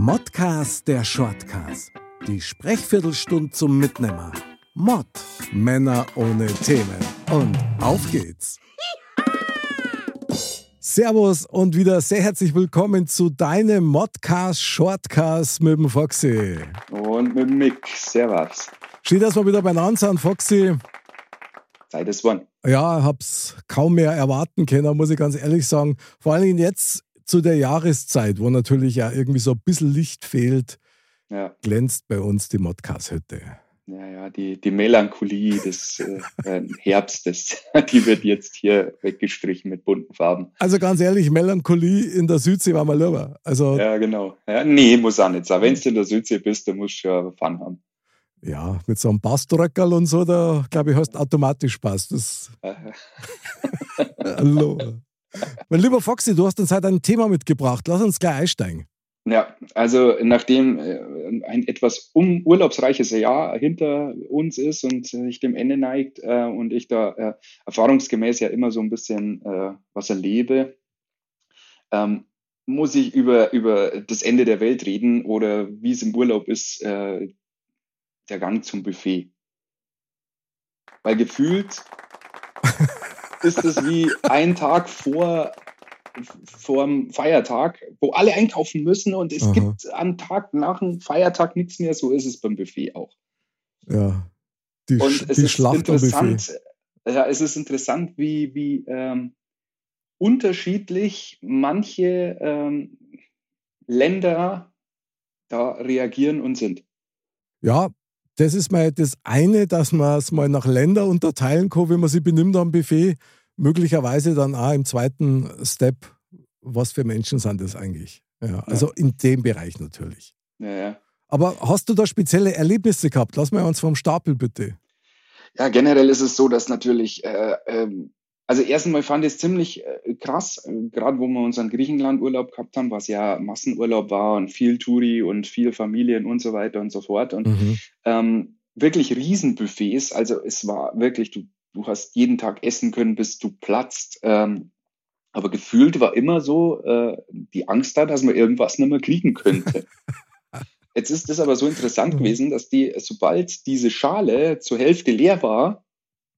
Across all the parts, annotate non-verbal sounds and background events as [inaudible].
Modcast der Shortcast. Die Sprechviertelstunde zum Mitnehmer. Mod. Männer ohne Themen. Und auf geht's. Servus und wieder sehr herzlich willkommen zu deinem Modcast Shortcast mit dem Foxy. Und mit dem Mick. Servus. Dass wir wieder beieinander sind, Foxy. Zeit ist one. Ja, hab's kaum mehr erwarten können, muss ich ganz ehrlich sagen. Vor allem jetzt zu der Jahreszeit, wo natürlich ja irgendwie so ein bisschen Licht fehlt, Ja, glänzt bei uns die Modcast-Hütte. ja, ja die, die Melancholie des äh, äh, Herbstes, [laughs] die wird jetzt hier weggestrichen mit bunten Farben. Also ganz ehrlich, Melancholie in der Südsee war mal lieber. Also ja, Ja, genau. Ja, nee, muss auch nicht sein. Wenn du in der Südsee bist, dann musst du ja Fun haben. mit so einem Bassdröckerl und so, da glaube ich, hast du automatisch Spaß. Das, Äh, [laughs] hallo. Mein lieber Foxy, du hast uns heute ein Thema mitgebracht. Lass uns gleich einsteigen. Ja, also nachdem äh, ein etwas urlaubsreiches Jahr hinter uns ist und sich dem Ende neigt äh, und ich da äh, erfahrungsgemäß ja immer so ein bisschen äh, was erlebe, ähm, muss ich über, über das Ende der Welt reden oder wie es im Urlaub ist, äh, der Gang zum Buffet. Weil gefühlt ist es wie ein Tag vor vor dem Feiertag, wo alle einkaufen müssen und es Aha. gibt am Tag nach dem Feiertag nichts mehr. So ist es beim Buffet auch. Ja. Die, Und es ist Schlacht interessant, ja, es ist interessant, wie, wie ähm, unterschiedlich manche ähm, Länder da reagieren und sind. Ja, das ist mal das eine, dass man es mal nach Länder unterteilen kann, wie man sich benimmt am Buffet. Möglicherweise dann auch im zweiten Step, was für Menschen sind das eigentlich? Ja, also in dem Bereich natürlich. Ja, ja. Aber hast du da spezielle Erlebnisse gehabt? Lass mal uns vom Stapel bitte. Ja, generell ist es so, dass natürlich, äh, ähm, also erstens mal fand ich es ziemlich äh, krass, äh, gerade wo wir unseren Griechenland-Urlaub gehabt haben, was ja Massenurlaub war und viel Touri und viel Familien und so weiter und so fort. Und Mhm. ähm, wirklich Riesenbuffets. Also es war wirklich, du, du hast jeden Tag essen können, bis du platzt. Ähm, aber gefühlt war immer so äh, die Angst da, dass man irgendwas nicht mehr kriegen könnte. [laughs] Jetzt ist es aber so interessant Mhm. gewesen, dass die, sobald diese Schale zur Hälfte leer war,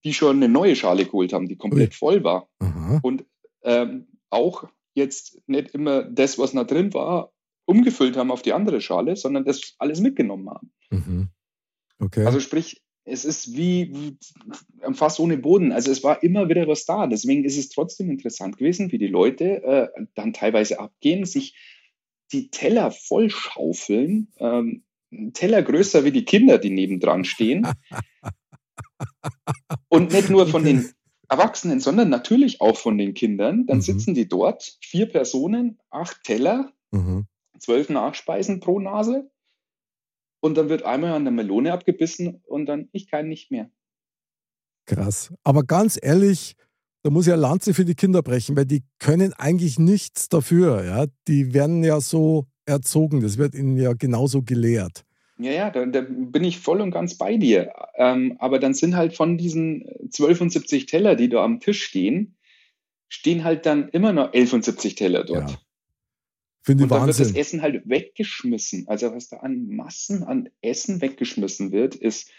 die schon eine neue Schale geholt haben, die komplett voll war. Aha. Und ähm, auch jetzt nicht immer das, was da drin war, umgefüllt haben auf die andere Schale, sondern das alles mitgenommen haben. Mhm. Okay. Also sprich, es ist wie, wie Fass ohne Boden. Also es war immer wieder was da. Deswegen ist es trotzdem interessant gewesen, wie die Leute äh, dann teilweise abgehen, sich die Teller vollschaufeln, ähm, Teller größer wie die Kinder, die nebendran stehen. [laughs] Und nicht nur von den Erwachsenen, sondern natürlich auch von den Kindern. Dann Mhm. sitzen die dort, vier Personen, acht Teller, mhm. zwölf Nachspeisen pro Nase. Und dann wird einmal an der Melone abgebissen und dann, ich kann nicht mehr. Krass. Aber ganz ehrlich, da muss ich eine Lanze für die Kinder brechen, weil die können eigentlich nichts dafür. Ja? Die werden ja so erzogen. Das wird ihnen ja genauso gelehrt. Ja, ja, da, da bin ich voll und ganz bei dir. Ähm, aber dann sind halt von diesen 72 Teller, die da am Tisch stehen, stehen halt dann immer noch 71 Teller dort. Ja. Finde ich Und dann wird das Wahnsinn. Essen halt weggeschmissen. Also was da an Massen an Essen weggeschmissen wird, ist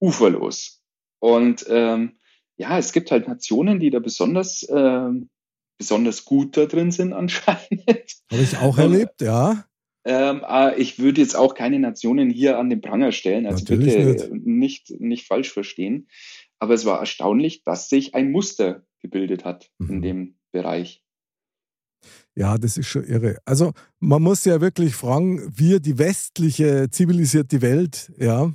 uferlos. Und ähm, ja, es gibt halt Nationen, die da besonders, ähm, besonders gut da drin sind [laughs] anscheinend. Habe ich auch erlebt, ja. Ähm, aber ich würde jetzt auch keine Nationen hier an den Pranger stellen, also Natürlich bitte nicht. nicht falsch verstehen. Aber es war erstaunlich, dass sich ein Muster gebildet hat Mhm. in dem Bereich. Ja, das ist schon irre. Also man muss ja wirklich fragen, wir, die westliche zivilisierte Welt, ja,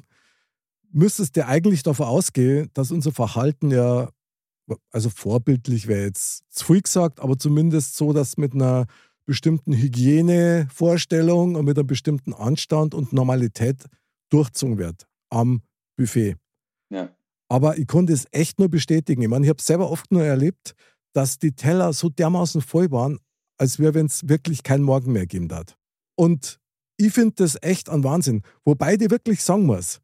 müsstest du eigentlich davon ausgehen, dass unser Verhalten ja, also vorbildlich wäre jetzt zu viel gesagt, aber zumindest so, dass mit einer bestimmten Hygienevorstellung und mit einem bestimmten Anstand und Normalität durchzogen wird am Buffet. Ja. Aber ich konnte es echt nur bestätigen. Ich meine, ich habe selber oft nur erlebt, dass die Teller so dermaßen voll waren, als wäre, wenn es wirklich keinen Morgen mehr geben darf. Und ich finde das echt ein Wahnsinn. Wobei ich wirklich sagen muss,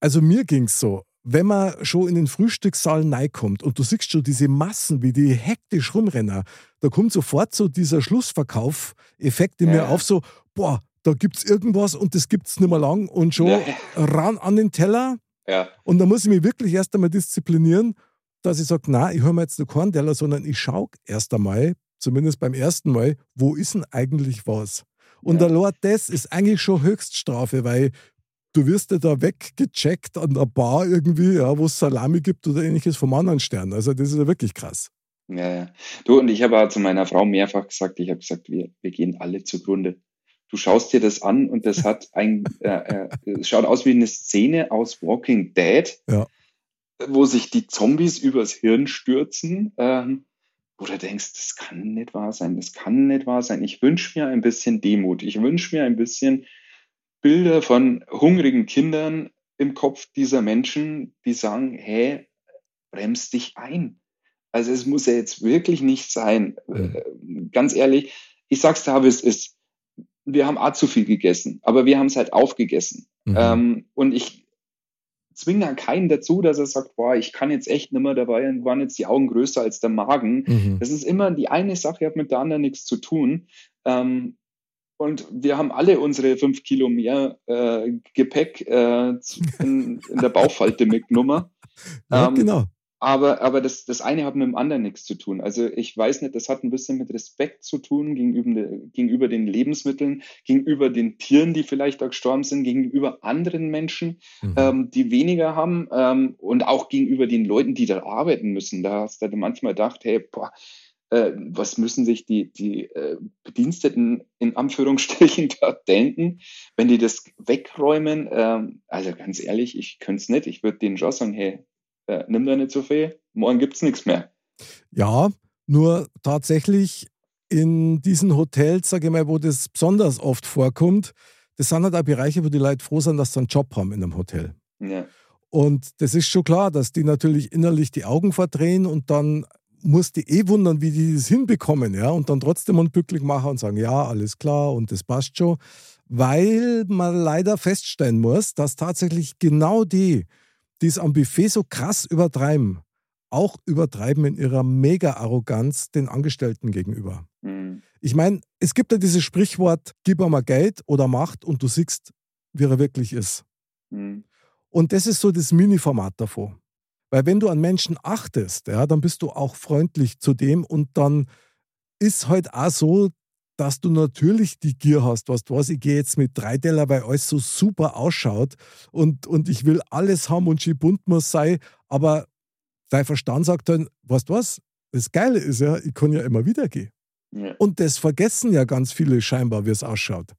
also mir ging es so, wenn man schon in den Frühstückssaal reinkommt und du siehst schon diese Massen, wie die hektisch rumrennen, da kommt sofort so dieser Schlussverkauf-Effekt in mir Ja. auf, so, boah, da gibt es irgendwas und das gibt es nicht mehr lang und schon ja. ran an den Teller. Ja. Und da muss ich mich wirklich erst einmal disziplinieren, dass ich sage, na, ich höre mir jetzt nur keinen Teller, sondern ich schaue erst einmal, zumindest beim ersten Mal, wo ist denn eigentlich was? Und ja. allein das ist eigentlich schon Höchststrafe, weil du wirst ja da weggecheckt an der Bar irgendwie, ja, wo es Salami gibt oder ähnliches vom anderen Stern. Also das ist ja wirklich krass. Ja, ja. Du und ich habe auch zu meiner Frau mehrfach gesagt, ich habe gesagt, wir, wir gehen alle zugrunde. Du schaust dir das an und das hat ein, äh, äh, schaut aus wie eine Szene aus Walking Dead, ja. wo sich die Zombies übers Hirn stürzen. Ähm, wo du denkst, das kann nicht wahr sein, das kann nicht wahr sein. Ich wünsche mir ein bisschen Demut. Ich wünsche mir ein bisschen Bilder von hungrigen Kindern im Kopf dieser Menschen, die sagen, hey, bremst dich ein. Also es muss ja jetzt wirklich nicht sein. Mhm. Ganz ehrlich, ich sag's da, wie es ist. Wir haben auch zu viel gegessen, aber wir haben es halt aufgegessen. Mhm. Ähm, und ich zwinge da keinen dazu, dass er sagt, boah, ich kann jetzt echt nicht mehr dabei, dann waren jetzt die Augen größer als der Magen. Mhm. Das ist immer die eine Sache, hat mit der anderen nichts zu tun. Ähm, und wir haben alle unsere fünf Kilo mehr äh, Gepäck äh, in, in, der Bauchfalte mitgenommen. [laughs] Ja, ähm, genau. Aber, aber das, das eine hat mit dem anderen nichts zu tun. Also ich weiß nicht, das hat ein bisschen mit Respekt zu tun gegenüber, gegenüber den Lebensmitteln, gegenüber den Tieren, die vielleicht da gestorben sind, gegenüber anderen Menschen, mhm. ähm, die weniger haben ähm, und auch gegenüber den Leuten, die da arbeiten müssen. Da hast du manchmal gedacht, hey, boah, äh, was müssen sich die, die äh, Bediensteten in Anführungsstrichen [laughs] da denken, wenn die das wegräumen? Ähm, also ganz ehrlich, ich könnte es nicht. Ich würde denen schon sagen, hey, äh, nimm da nicht so viel, morgen gibt es nichts mehr. Ja, nur tatsächlich in diesen Hotels, sage ich mal, wo das besonders oft vorkommt, das sind halt auch Bereiche, wo die Leute froh sind, dass sie einen Job haben in einem Hotel. Ja. Und das ist schon klar, dass die natürlich innerlich die Augen verdrehen und dann muss die eh wundern, wie die das hinbekommen, ja, und dann trotzdem unglücklich machen und sagen, ja, alles klar und das passt schon, weil man leider feststellen muss, dass tatsächlich genau die, die es am Buffet so krass übertreiben, auch übertreiben in ihrer Mega-Arroganz den Angestellten gegenüber. Mhm. Ich meine, es gibt ja dieses Sprichwort, gib mal Geld oder Macht und du siehst, wie er wirklich ist. Mhm. Und das ist so das Mini-Format davon. Weil wenn du an Menschen achtest, ja, dann bist du auch freundlich zu dem und dann ist halt auch so, dass du natürlich die Gier hast, was du was, ich gehe jetzt mit drei Teller, weil alles so super ausschaut und, und ich will alles haben und schön bunt muss sein, aber dein Verstand sagt dann, weißt du was, das Geile ist ja, ich kann ja immer wieder gehen. Ja. Und das vergessen ja ganz viele scheinbar, wie es ausschaut.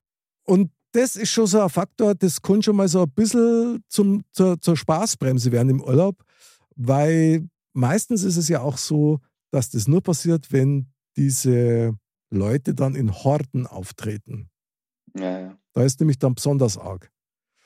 Und das ist schon so ein Faktor, das kann schon mal so ein bisschen zum, zur, zur Spaßbremse werden im Urlaub, weil meistens ist es ja auch so, dass das nur passiert, wenn diese Leute dann in Horden auftreten. Ja, ja. Da ist nämlich dann besonders arg.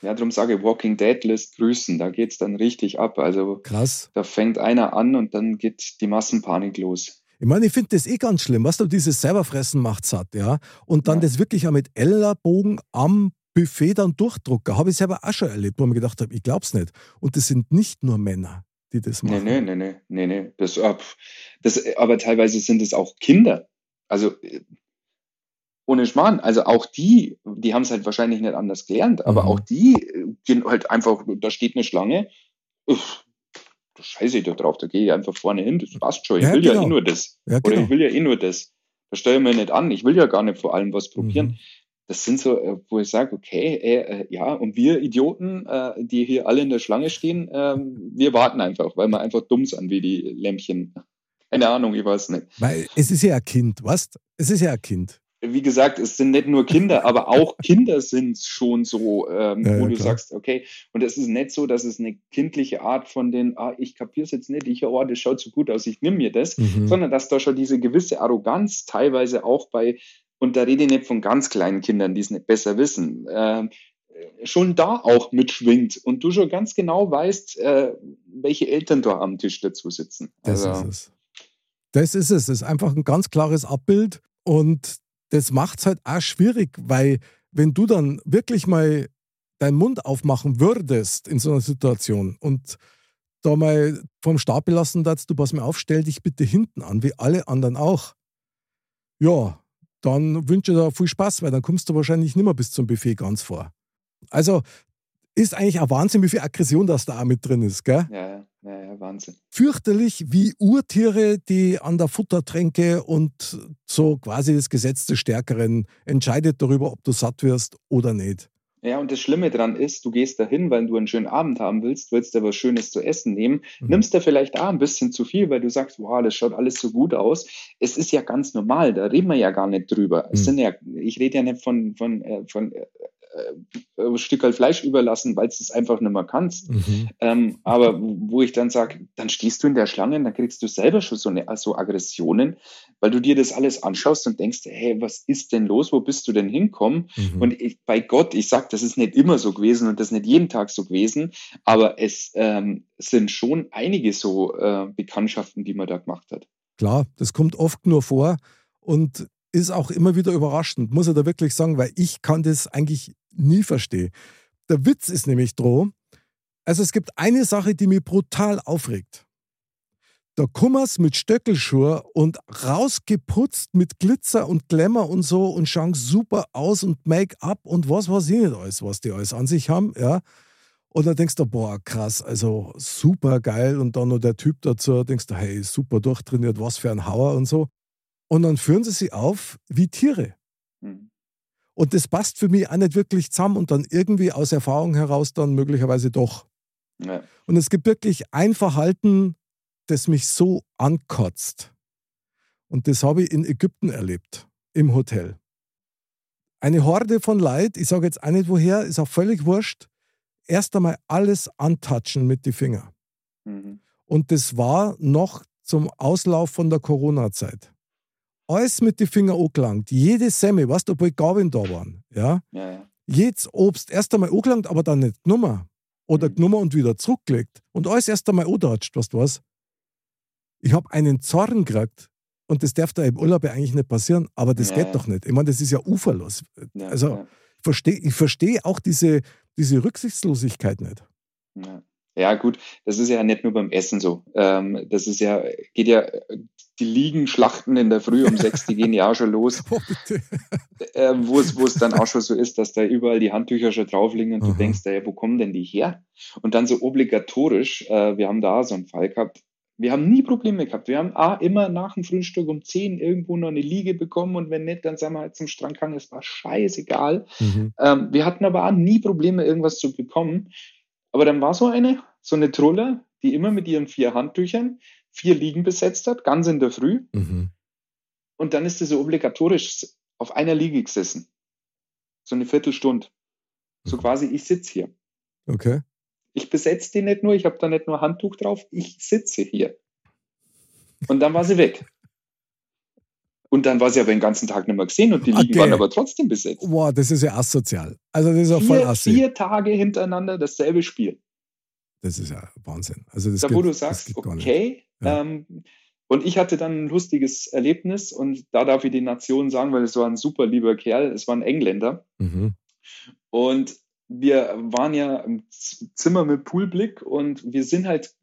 Ja, darum sage ich, Walking Dead lässt grüßen. Da geht es dann richtig ab. Also Krass. Da fängt einer an und dann geht die Massenpanik los. Ich meine, ich finde das eh ganz schlimm, was du dieses selberfressen macht satt, ja. Und dann ja. das wirklich auch mit Ellerbogen am Buffet dann durchdrucken. Habe ich selber auch schon erlebt, wo ich mir gedacht habe, ich glaube es nicht. Und das sind nicht nur Männer, die das machen. Nee, nee, nee, nee, nee. Das, das, aber teilweise sind es auch Kinder also ohne Schmarrn, also auch die, die haben es halt wahrscheinlich nicht anders gelernt, aber mhm. auch die äh, gehen halt einfach, da steht eine Schlange, uff, da scheiße ich da drauf, da gehe ich einfach vorne hin, das passt schon, ich ja, will genau. ja eh nur das. Ja, genau. Oder ich will ja eh nur das. Da stelle ich mir nicht an, ich will ja gar nicht vor allem was probieren. Mhm. Das sind so, äh, wo ich sage, okay, äh, äh, ja, und wir Idioten, äh, die hier alle in der Schlange stehen, äh, wir warten einfach, weil wir einfach dumm sind wie die Lämpchen. Keine Ahnung, ich weiß nicht. Weil es ist ja ein Kind, was? Es ist ja ein Kind. Wie gesagt, es sind nicht nur Kinder, aber auch [laughs] Kinder sind schon so, ähm, ja, wo ja, du klar. sagst, okay, und es ist nicht so, dass es eine kindliche Art von den, ah, ich kapiere es jetzt nicht, ich, oh, das schaut so gut aus, ich nehme mir das, mhm. sondern dass da schon diese gewisse Arroganz teilweise auch bei, und da rede ich nicht von ganz kleinen Kindern, die es nicht besser wissen, äh, schon da auch mitschwingt und du schon ganz genau weißt, äh, welche Eltern da am Tisch dazu sitzen. Das also, ist es. Das ist es. Das ist einfach ein ganz klares Abbild und das macht es halt auch schwierig, weil wenn du dann wirklich mal deinen Mund aufmachen würdest in so einer Situation und da mal vom Stapel lassen darfst, du pass mir auf, stell dich bitte hinten an, wie alle anderen auch. Ja, dann wünsche ich dir viel Spaß, weil dann kommst du wahrscheinlich nicht mehr bis zum Buffet ganz vor. Also ist eigentlich ein Wahnsinn, wie viel Aggression das da auch mit drin ist, gell? Ja, ja, ja, Wahnsinn. Fürchterlich wie Urtiere, die an der Futtertränke und so quasi das Gesetz des Stärkeren entscheidet darüber, ob du satt wirst oder nicht. Ja, und das Schlimme daran ist, du gehst dahin, weil du einen schönen Abend haben willst, willst dir was Schönes zu essen nehmen, mhm. nimmst da vielleicht auch ein bisschen zu viel, weil du sagst, wow, das schaut alles so gut aus. Es ist ja ganz normal, da reden wir ja gar nicht drüber. Mhm. Es sind ja, ich rede ja nicht von, von, äh, von äh, ein Stück Fleisch überlassen, weil du es einfach nicht mehr kannst. Mhm. Ähm, aber wo ich dann sage, dann stehst du in der Schlange, dann kriegst du selber schon so, eine, so Aggressionen, weil du dir das alles anschaust und denkst, hey, was ist denn los? Wo bist du denn hinkommen? Mhm. Und ich, bei Gott, ich sage, das ist nicht immer so gewesen und das ist nicht jeden Tag so gewesen, aber es ähm, sind schon einige so äh, Bekanntschaften, die man da gemacht hat. Klar, das kommt oft nur vor. Und ist auch immer wieder überraschend, muss ich da wirklich sagen, weil ich kann das eigentlich nie verstehen. Der Witz ist nämlich droh, also es gibt eine Sache, die mich brutal aufregt. Da kummer's mit Stöckelschuhe und rausgeputzt mit Glitzer und Glamour und so und schauen super aus und Make-up und was weiß ich nicht alles, was die alles an sich haben, ja. Und dann denkst du, boah, krass, also super geil. Und dann noch der Typ dazu, denkst du, hey, super durchtrainiert, was für ein Hauer und so. Und dann führen sie sie auf wie Tiere. Mhm. Und das passt für mich auch nicht wirklich zusammen und dann irgendwie aus Erfahrung heraus dann möglicherweise doch. Ja. Und es gibt wirklich ein Verhalten, das mich so ankotzt. Und das habe ich in Ägypten erlebt, im Hotel. Eine Horde von Leid, ich sage jetzt auch nicht woher, ist auch völlig wurscht, erst einmal alles antatschen mit den Fingern. Mhm. Und das war noch zum Auslauf von der Corona-Zeit alles mit den Fingern angelangt. Jede Semme, weißt du, obwohl Gabeln da waren. Ja? Ja, ja. Jedes Obst erst einmal angelangt, aber dann nicht genommen. Oder mhm. genommen und wieder zurückgelegt. Und alles erst einmal andatscht, weißt du was? Ich habe einen Zorn gekriegt. Und das darf da im Urlaub ja eigentlich nicht passieren, aber das ja, geht doch nicht. Ich meine, das ist ja uferlos. also ich verstehe versteh auch diese, diese Rücksichtslosigkeit nicht. Ja. Ja, gut, das ist ja nicht nur beim Essen so. Ähm, das ist ja, geht ja, die liegen Schlachten in der Früh um sechs, die gehen ja auch schon los. [laughs] Oh, äh, wo es, wo es dann auch schon so ist, dass da überall die Handtücher schon drauf liegen und Aha. du denkst, ja, wo kommen denn die her? Und dann so obligatorisch, äh, wir haben da so einen Fall gehabt, wir haben nie Probleme gehabt. Wir haben A, immer nach dem Frühstück um zehn irgendwo noch eine Liege bekommen und wenn nicht, dann sind wir halt zum Strand gegangen. Es war scheißegal. Mhm. Ähm, wir hatten aber auch nie Probleme, irgendwas zu bekommen. Aber dann war so eine, so eine Trulle, die immer mit ihren vier Handtüchern vier Liegen besetzt hat, ganz in der Früh. Mhm. Und dann ist sie so obligatorisch auf einer Liege gesessen. So eine Viertelstunde. So mhm. quasi, ich sitze hier. Okay. Ich besetze die nicht nur, ich habe da nicht nur Handtuch drauf, ich sitze hier. Und dann war sie weg. Und dann war sie aber den ganzen Tag nicht mehr gesehen und die Liegen okay. waren aber trotzdem besetzt. Boah, das ist ja asozial. Also das ist ja voll assi. Vier Tage hintereinander dasselbe Spiel. Das ist ja Wahnsinn. Also das da, geht, wo du sagst, okay. Ja. Ähm, und ich hatte dann ein lustiges Erlebnis und da darf ich die Nation sagen, weil es war ein super lieber Kerl, es war ein Engländer. Mhm. Und wir waren ja im Zimmer mit Poolblick und wir sind halt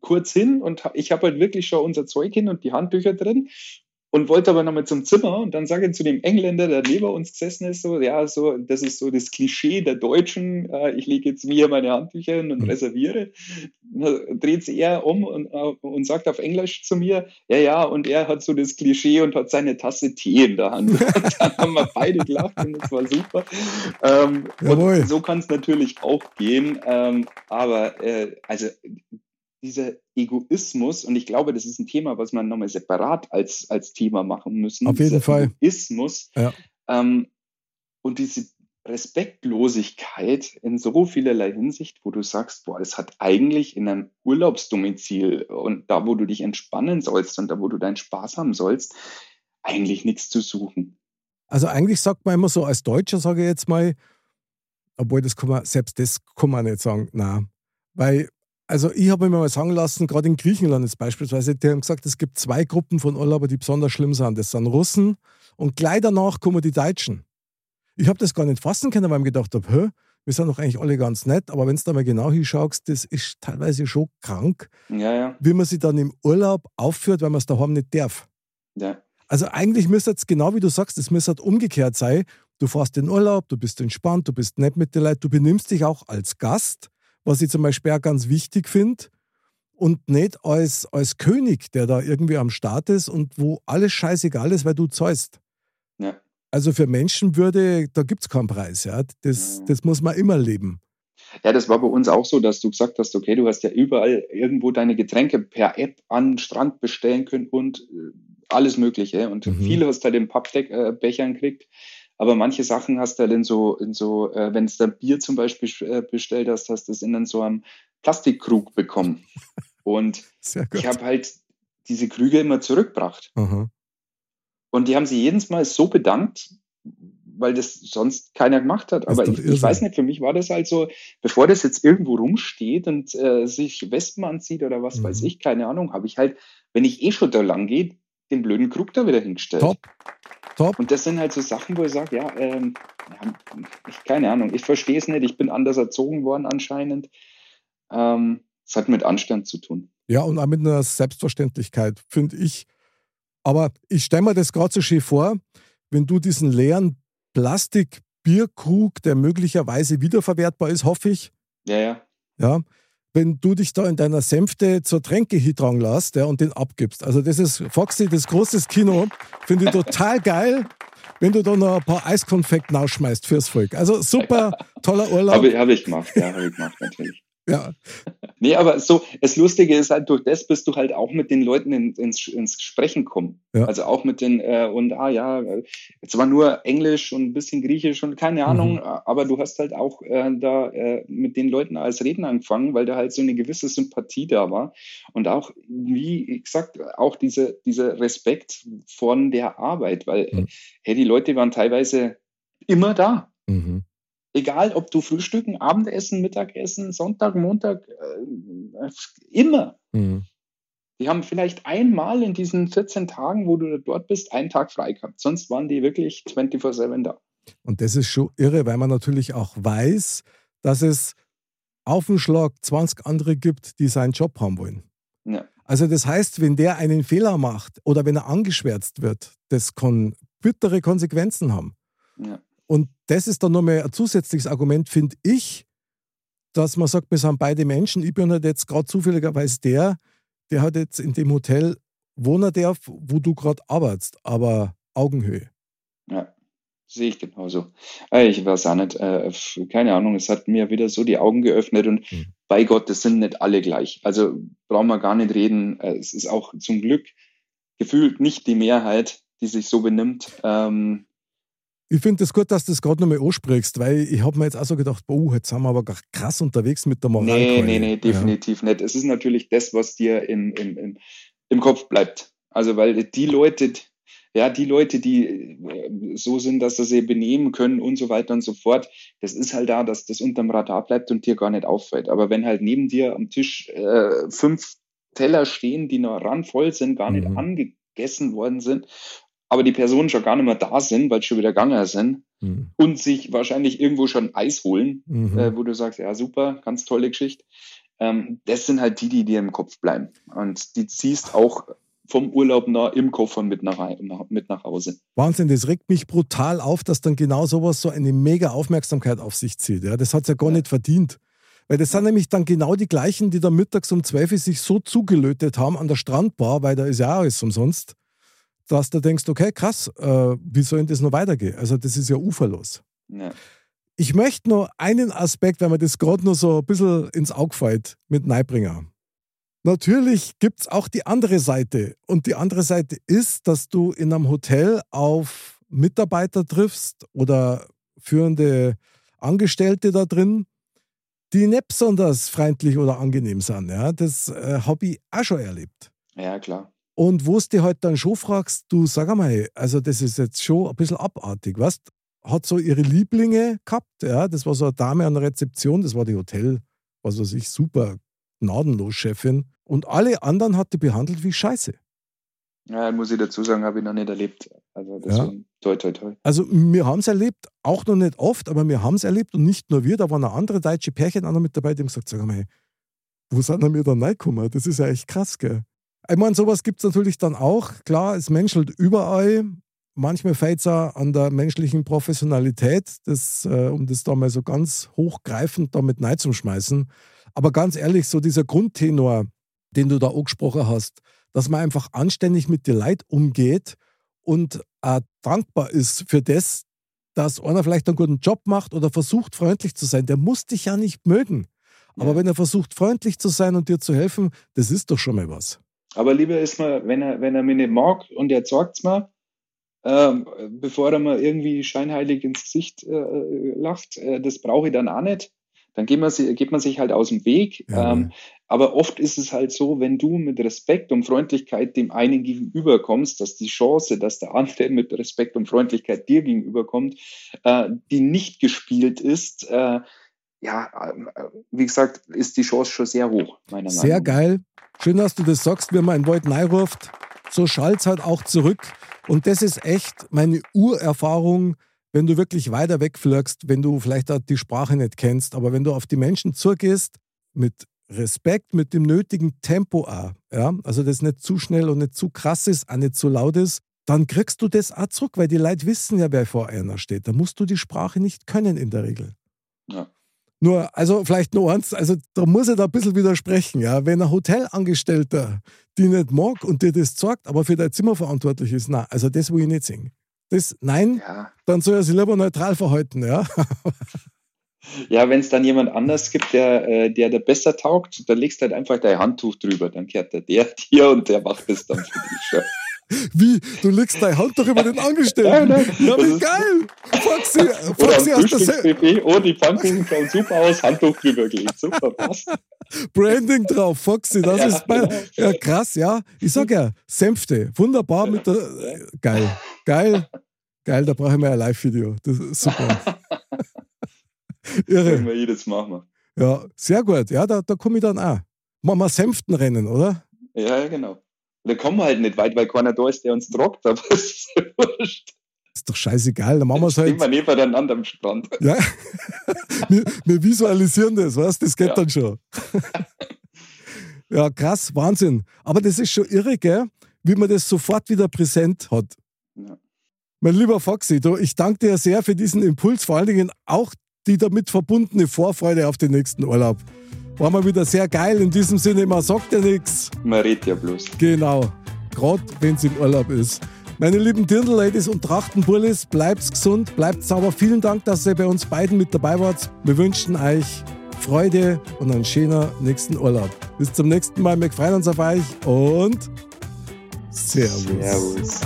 kurz hin und ich habe halt wirklich schon unser Zeug hin und die Handtücher drin und wollte aber nochmal zum Zimmer und dann sage ich zu dem Engländer, der neben uns gesessen ist, so, ja, so, das ist so das Klischee der Deutschen, äh, ich lege jetzt mir meine Handtücher hin und mhm. reserviere. Dann dreht sich er um und, äh, und sagt auf Englisch zu mir, ja, ja, und er hat so das Klischee und hat seine Tasse Tee in der Hand. [laughs] Und dann haben wir beide gelacht und das war super. Ähm, und so kann es natürlich auch gehen, ähm, aber äh, also dieser Egoismus, und ich glaube, das ist ein Thema, was man nochmal separat als, als Thema machen müssen. Auf jeden Fall. Egoismus ja. ähm, und diese Respektlosigkeit in so vielerlei Hinsicht, wo du sagst, boah, es hat eigentlich in einem Urlaubsdomizil und da, wo du dich entspannen sollst und da, wo du deinen Spaß haben sollst, eigentlich nichts zu suchen. Also eigentlich sagt man immer so, als Deutscher sage ich jetzt mal, obwohl das kann man, selbst das kann man nicht sagen, na, weil also ich habe mir mal sagen lassen, gerade in Griechenland jetzt beispielsweise, die haben gesagt, es gibt zwei Gruppen von Urlauber, die besonders schlimm sind. Das sind Russen und gleich danach kommen die Deutschen. Ich habe das gar nicht fassen können, weil ich mir gedacht habe, hä, wir sind doch eigentlich alle ganz nett, aber wenn du da mal genau hinschaust, das ist teilweise schon krank, ja, ja. wie man sich dann im Urlaub aufführt, weil man es daheim nicht darf. Ja. Also eigentlich müsste es, genau wie du sagst, es müsste umgekehrt sein. Du fährst in Urlaub, du bist entspannt, du bist nett mit den Leuten, du benimmst dich auch als Gast, was ich zum Beispiel auch ganz wichtig finde. Und nicht als, als König, der da irgendwie am Start ist und wo alles scheißegal ist, weil du zahlst. Ja. Also für Menschenwürde, da gibt es keinen Preis. Ja? Das, das muss man immer leben. Ja, das war bei uns auch so, dass du gesagt hast, okay, du hast ja überall irgendwo deine Getränke per App an Strand bestellen können und äh, alles Mögliche. Und mhm. viel hast du halt in Pappbechern äh, gekriegt. Aber manche Sachen hast du halt in so, in so äh, wenn es da Bier zum Beispiel äh, bestellt hast, hast du es in so einem Plastikkrug bekommen. [laughs] Und ich habe halt diese Krüge immer zurückgebracht. Mhm. Und die haben sie jedes Mal so bedankt, weil das sonst keiner gemacht hat. Aber ich, ich, weiß nicht, für mich war das halt so, bevor das jetzt irgendwo rumsteht und äh, sich Wespen anzieht oder was mhm. weiß ich, keine Ahnung, habe ich halt, wenn ich eh schon da lang gehe, den blöden Krug da wieder hingestellt. Top. Top. Und das sind halt so Sachen, wo ich sage, ja, ähm, ja ich, keine Ahnung, ich verstehe es nicht, ich bin anders erzogen worden anscheinend. Ähm, es hat mit Anstand zu tun. Ja, und auch mit einer Selbstverständlichkeit, finde ich. Aber ich stelle mir das gerade so schön vor, wenn du diesen leeren Plastikbierkrug, der möglicherweise wiederverwertbar ist, hoffe ich. Ja, ja. Ja. Wenn du dich da in deiner Sänfte zur Tränke hintragen lässt ja, und den abgibst. Also, das ist Foxy, das große Kino. Finde ich total geil, wenn du da noch ein paar Eiskonfekt nachschmeißt fürs Volk. Also, super, toller Urlaub. Habe hab ich gemacht, ja, habe ich gemacht, natürlich. Ja. Nee, aber so, das Lustige ist halt, durch das bist du halt auch mit den Leuten in, ins, ins Sprechen kommen. Ja. Also auch mit den, äh, und ah ja, jetzt war nur Englisch und ein bisschen Griechisch und keine Ahnung, mhm. aber du hast halt auch äh, da äh, mit den Leuten als Redner angefangen, weil da halt so eine gewisse Sympathie da war. Und auch, wie gesagt, auch diese, dieser Respekt von der Arbeit, weil, mhm. hey, die Leute waren teilweise immer da. Mhm egal ob du Frühstücken, Abendessen, Mittagessen, Sonntag, Montag, äh, immer. Mhm. Die haben vielleicht einmal in diesen 14 Tagen, wo du dort bist, einen Tag frei gehabt. Sonst waren die wirklich 24-7 da. Und das ist schon irre, weil man natürlich auch weiß, dass es auf den Schlag 20 andere gibt, die seinen Job haben wollen. Ja. Also das heißt, wenn der einen Fehler macht oder wenn er angeschwärzt wird, das kann bittere Konsequenzen haben. Ja. Und das ist dann nochmal ein zusätzliches Argument, finde ich, dass man sagt, wir sind beide Menschen. Ich bin halt jetzt gerade zufälligerweise der, der hat jetzt in dem Hotel wohnen darf, wo du gerade arbeitest, aber Augenhöhe. Ja, sehe ich genauso. Äh, ich weiß auch nicht, äh, keine Ahnung, es hat mir wieder so die Augen geöffnet und mhm. bei Gott, das sind nicht alle gleich. Also brauchen wir gar nicht reden. Äh, es ist auch zum Glück gefühlt nicht die Mehrheit, die sich so benimmt. Ähm, ich finde es das gut, dass du das gerade nochmal ansprichst, weil ich habe mir jetzt auch so gedacht, boah, jetzt sind wir aber krass unterwegs mit der Moral. Nee, nee, nee, definitiv ja. nicht. Es ist natürlich das, was dir im, im, im, im Kopf bleibt. Also, weil die Leute, ja, die Leute, die äh, so sind, dass sie sich benehmen können und so weiter und so fort, das ist halt da, dass das unterm Radar bleibt und dir gar nicht auffällt. Aber wenn halt neben dir am Tisch äh, fünf Teller stehen, die noch randvoll sind, gar nicht mhm. angegessen worden sind aber die Personen schon gar nicht mehr da sind, weil sie schon wieder gegangen sind mhm. und sich wahrscheinlich irgendwo schon Eis holen, mhm. äh, wo du sagst, ja super, ganz tolle Geschichte. Ähm, das sind halt die, die dir im Kopf bleiben. Und die ziehst auch vom Urlaub nach, im Koffer mit nach, mit nach Hause. Wahnsinn, das regt mich brutal auf, dass dann genau sowas so eine mega Aufmerksamkeit auf sich zieht. Ja, das hat es ja gar ja. nicht verdient. Weil das sind nämlich dann genau die gleichen, die da mittags um 12 Uhr sich so zugelötet haben an der Strandbar, weil da ist ja alles umsonst dass du denkst, okay, krass, äh, wie soll denn das noch weitergehen? Also das ist ja uferlos. Ja. Ich möchte noch einen Aspekt, wenn man das gerade noch so ein bisschen ins Auge fällt, mit Neibringer. Natürlich gibt es auch die andere Seite. Und die andere Seite ist, dass du in einem Hotel auf Mitarbeiter triffst oder führende Angestellte da drin, die nicht besonders freundlich oder angenehm sind. Ja? Das äh, habe ich auch schon erlebt. Ja, klar. Und wo du dich halt dann schon fragst, du sag einmal, also das ist jetzt schon ein bisschen abartig, weißt Hat so ihre Lieblinge gehabt, ja, das war so eine Dame an der Rezeption, das war die Hotel, was weiß ich, super gnadenlos Chefin. Und alle anderen hat die behandelt wie Scheiße. Ja, muss ich dazu sagen, habe ich noch nicht erlebt. Also deswegen, ja. toi, toi, toi. Also wir haben es erlebt, auch noch nicht oft, aber wir haben es erlebt und nicht nur wir, da waren auch andere deutsche Pärchen auch noch mit dabei, die haben gesagt, sag mal, wo sind wir da reingekommen? Das ist ja echt krass, gell? Ich meine, sowas gibt es natürlich dann auch. Klar, es menschelt überall. Manchmal fällt es auch an der menschlichen Professionalität, das, äh, um das da mal so ganz hochgreifend damit schmeißen. Aber ganz ehrlich, so dieser Grundtenor, den du da angesprochen hast, dass man einfach anständig mit dir Leid umgeht und auch dankbar ist für das, dass einer vielleicht einen guten Job macht oder versucht, freundlich zu sein. Der muss dich ja nicht mögen. Aber ja. wenn er versucht, freundlich zu sein und dir zu helfen, das ist doch schon mal was. Aber lieber ist man, wenn er, wenn er mich nicht mag und er sagt es mir, ähm, bevor er mir irgendwie scheinheilig ins Gesicht äh, lacht, äh, das brauche ich dann auch nicht. Dann geht man, geht man sich halt aus dem Weg. Ja. Ähm, aber oft ist es halt so, wenn du mit Respekt und Freundlichkeit dem einen gegenüber kommst, dass die Chance, dass der andere mit Respekt und Freundlichkeit dir gegenüberkommt, äh, die nicht gespielt ist, äh, ja, äh, wie gesagt, ist die Chance schon sehr hoch, meiner Meinung nach. Sehr geil. Schön, dass du das sagst, wenn man ein Wort neu ruft. So schallt halt auch zurück. Und das ist echt meine Urerfahrung, wenn du wirklich weiter wegflirgst, wenn du vielleicht auch die Sprache nicht kennst, aber wenn du auf die Menschen zugehst, mit Respekt, mit dem nötigen Tempo auch, ja, also das nicht zu schnell und nicht zu krass ist, auch nicht zu laut ist, dann kriegst du das auch zurück, weil die Leute wissen ja, wer vor einer steht. Da musst du die Sprache nicht können in der Regel. Ja. Nur, also vielleicht noch eins, also da muss ich da ein bisschen widersprechen, ja. Wenn ein Hotelangestellter die nicht mag und dir das sagt, aber für dein Zimmer verantwortlich ist, na, also das will ich nicht sehen. Das, nein, ja. dann soll er sich lieber neutral verhalten, ja. Ja, wenn es dann jemand anders gibt, der, äh, der da besser taugt, dann legst du halt einfach dein Handtuch drüber, dann kehrt der, der [laughs] dir und der macht es dann für dich schon. Wie? Du legst deine Hand doch über den Angestellten. Ja, ja wie geil. Foxy, Foxy aus der Oh, die Pfannkuchen schauen super aus, Handtuch drüber gelegt. Super, passt. Branding drauf, Foxy, das ja, ist bei, ja, krass, ja. Ich sag ja, Sänfte, wunderbar mit der, geil, geil, geil, da brauche ich mal ein Live-Video. Das ist super. Irre. Können wir jedes machen. Ja, sehr gut. Ja, da, da komme ich dann auch. Machen wir Sänftenrennen, oder? Ja, genau. Da kommen wir halt nicht weit, weil keiner da ist, der uns trockt, [laughs] aber es ist wurscht. Ist doch scheißegal, dann machen wir es halt. Stehen wir nebeneinander am Strand. Ja, [laughs] wir, wir, visualisieren das, was? Das geht ja. dann schon. [laughs] ja, krass, Wahnsinn. Aber das ist schon irre, gell? wie man das sofort wieder präsent hat. Ja. Mein lieber Foxy, du, ich danke dir sehr für diesen Impuls, vor allen Dingen auch die damit verbundene Vorfreude auf den nächsten Urlaub. War mal wieder sehr geil. In diesem Sinne, man sagt ja nichts. Man redet ja bloß. Genau. Gerade wenn es im Urlaub ist. Meine lieben Dirndl-Ladies und Trachtenbullis, bleibt gesund, bleibt sauber. Vielen Dank, dass ihr bei uns beiden mit dabei wart. Wir wünschen euch Freude und einen schönen nächsten Urlaub. Bis zum nächsten Mal. Wir freuen uns auf euch und Servus. Servus.